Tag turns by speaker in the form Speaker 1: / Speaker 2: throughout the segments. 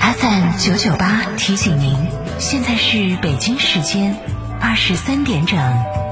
Speaker 1: FM 九九八提醒您，现在是北京时间二十三点整。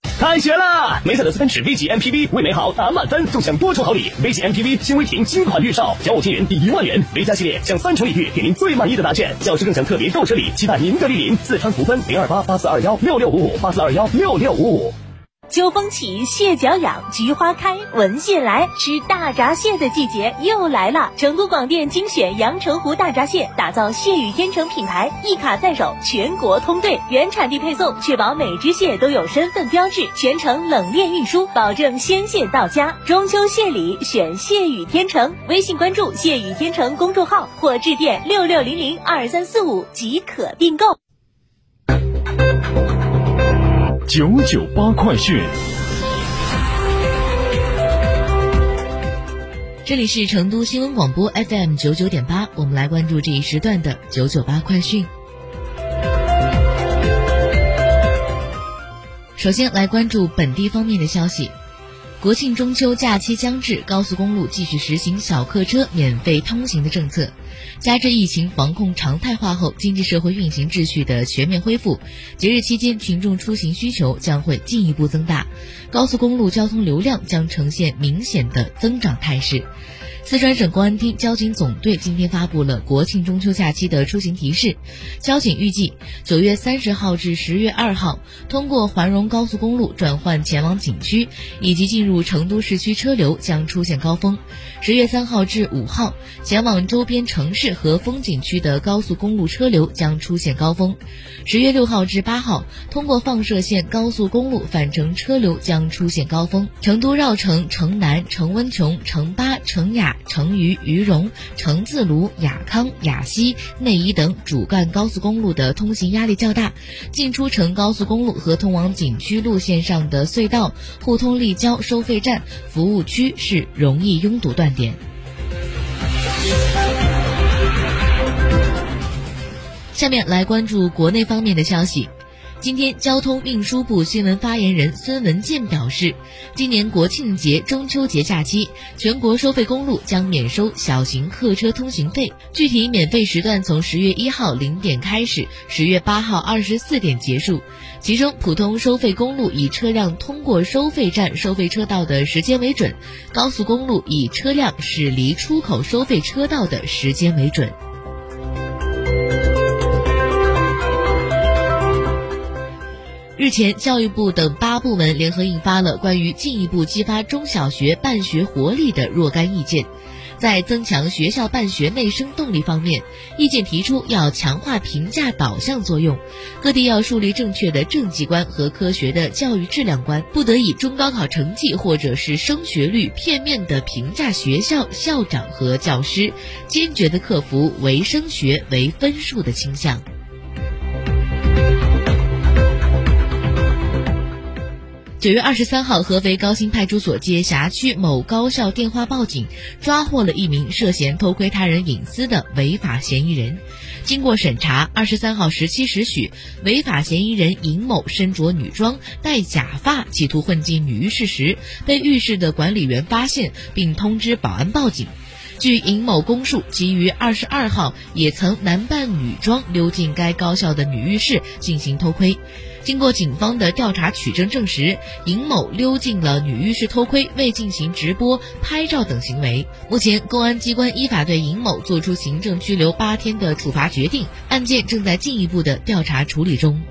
Speaker 2: 开学啦！梅赛德斯奔驰 V 级 MPV 为美好打满分，纵享多重好礼。V 级 MPV 新威霆新款预售，交五千元抵一万元。V 加系列享三重礼遇，给您最满意的答卷。教师更享特别购车礼，期待您的莅临。四川福分零二八八四二幺六六五五八四二幺六六五五。
Speaker 3: 秋风起，蟹脚痒，菊花开，闻蟹来，吃大闸蟹的季节又来了。成都广电精选阳澄湖大闸蟹，打造蟹语天成品牌，一卡在手，全国通兑，原产地配送，确保每只蟹都有身份标志，全程冷链运输，保证鲜蟹到家。中秋蟹礼选蟹语天成，微信关注蟹语天成公众号或致电六六零零二三四五即可订购。
Speaker 4: 九九八快讯，
Speaker 5: 这里是成都新闻广播 FM 九九点八，我们来关注这一时段的九九八快讯。首先来关注本地方面的消息。国庆中秋假期将至，高速公路继续实行小客车免费通行的政策。加之疫情防控常态化后，经济社会运行秩序的全面恢复，节日期间群众出行需求将会进一步增大，高速公路交通流量将呈现明显的增长态势。四川省公安厅交警总队今天发布了国庆中秋假期的出行提示。交警预计，九月三十号至十月二号，通过环蓉高速公路转换前往景区以及进入成都市区车流将出现高峰；十月三号至五号，前往周边城市和风景区的高速公路车流将出现高峰；十月六号至八号，通过放射线高速公路返程车流将出现高峰。成都绕城、城南、城温邛、城巴、城雅。成渝、渝蓉、成自泸、雅康、雅西、内宜等主干高速公路的通行压力较大，进出城高速公路和通往景区路线上的隧道、互通立交收费站、服务区是容易拥堵断点。下面来关注国内方面的消息。今天，交通运输部新闻发言人孙文健表示，今年国庆节、中秋节假期，全国收费公路将免收小型客车通行费。具体免费时段从十月一号零点开始，十月八号二十四点结束。其中，普通收费公路以车辆通过收费站、收费车道的时间为准；高速公路以车辆驶离出口收费车道的时间为准。日前，教育部等八部门联合印发了关于进一步激发中小学办学活力的若干意见。在增强学校办学内生动力方面，意见提出要强化评价导向作用，各地要树立正确的政绩观和科学的教育质量观，不得以中高考成绩或者是升学率片面的评价学校、校长和教师，坚决的克服唯升学、唯分数的倾向。九月二十三号，合肥高新派出所接辖区某高校电话报警，抓获了一名涉嫌偷窥他人隐私的违法嫌疑人。经过审查，二十三号十七时许，违法嫌疑人尹某身着女装、戴假发，企图混进女浴室时，被浴室的管理员发现，并通知保安报警。据尹某供述，其于二十二号也曾男扮女装溜进该高校的女浴室进行偷窥。经过警方的调查取证证实，尹某溜进了女浴室偷窥，未进行直播、拍照等行为。目前，公安机关依法对尹某作出行政拘留八天的处罚决定，案件正在进一步的调查处理中。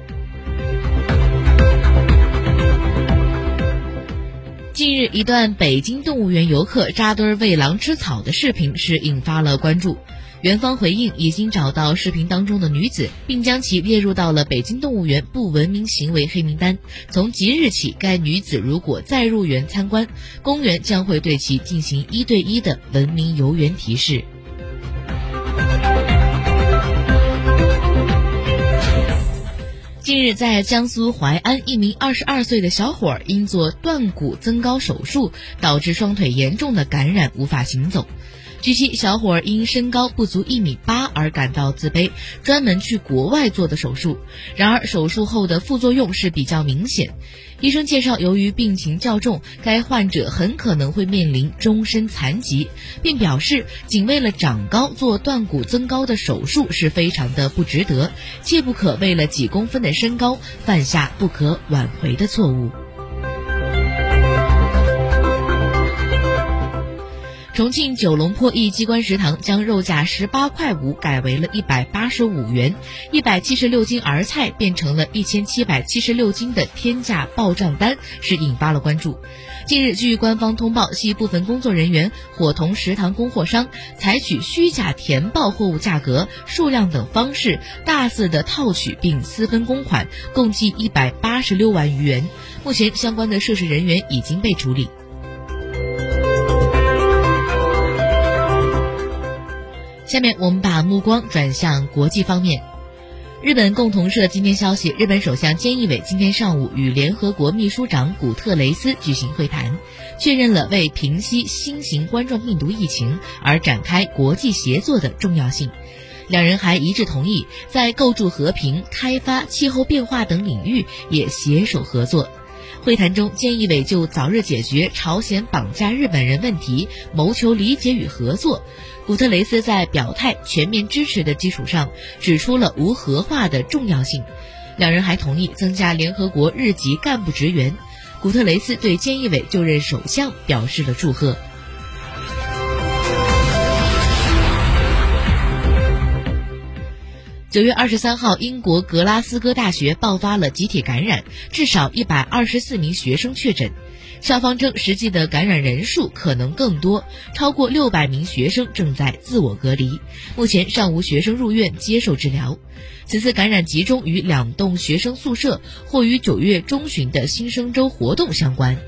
Speaker 5: 近日，一段北京动物园游客扎堆喂狼吃草的视频是引发了关注。园方回应，已经找到视频当中的女子，并将其列入到了北京动物园不文明行为黑名单。从即日起，该女子如果再入园参观，公园将会对其进行一对一的文明游园提示。近日，在江苏淮安，一名二十二岁的小伙因做断骨增高手术，导致双腿严重的感染，无法行走。据悉，小伙儿因身高不足一米八而感到自卑，专门去国外做的手术。然而，手术后的副作用是比较明显。医生介绍，由于病情较重，该患者很可能会面临终身残疾，并表示，仅为了长高做断骨增高的手术是非常的不值得，切不可为了几公分的身高犯下不可挽回的错误。重庆九龙坡一机关食堂将肉价十八块五改为了一百八十五元，一百七十六斤儿菜变成了一千七百七十六斤的天价报账单，是引发了关注。近日，据官方通报，系部分工作人员伙同食堂供货商，采取虚假填报货物价格、数量等方式，大肆的套取并私分公款，共计一百八十六万余元。目前，相关的涉事人员已经被处理。下面我们把目光转向国际方面。日本共同社今天消息，日本首相菅义伟今天上午与联合国秘书长古特雷斯举行会谈，确认了为平息新型冠状病毒疫情而展开国际协作的重要性。两人还一致同意在构筑和平、开发、气候变化等领域也携手合作。会谈中，菅义伟就早日解决朝鲜绑架日本人问题谋求理解与合作。古特雷斯在表态全面支持的基础上，指出了无核化的重要性。两人还同意增加联合国日籍干部职员。古特雷斯对菅义伟就任首相表示了祝贺。九月二十三号，英国格拉斯哥大学爆发了集体感染，至少一百二十四名学生确诊。校方称，实际的感染人数可能更多，超过六百名学生正在自我隔离。目前尚无学生入院接受治疗。此次感染集中与两栋学生宿舍或与九月中旬的新生周活动相关。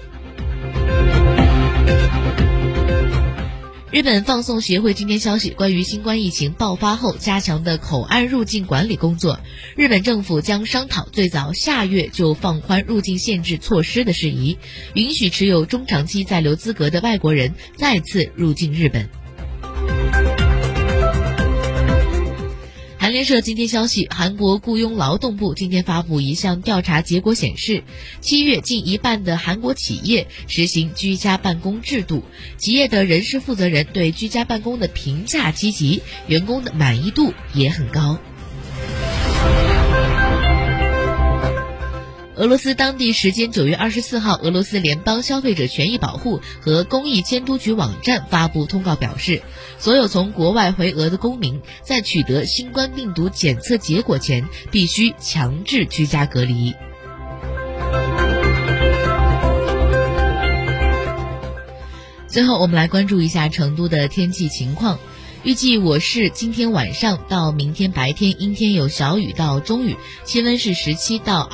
Speaker 5: 日本放送协会今天消息，关于新冠疫情爆发后加强的口岸入境管理工作，日本政府将商讨最早下月就放宽入境限制措施的事宜，允许持有中长期在留资格的外国人再次入境日本。联社今天消息，韩国雇佣劳动部今天发布一项调查结果显示，七月近一半的韩国企业实行居家办公制度，企业的人事负责人对居家办公的评价积极，员工的满意度也很高。俄罗斯当地时间九月二十四号，俄罗斯联邦消费者权益保护和公益监督局网站发布通告表示，所有从国外回俄的公民在取得新冠病毒检测结果前，必须强制居家隔离。最后，我们来关注一下成都的天气情况。预计我市今天晚上到明天白天阴天有小雨到中雨，气温是十七到。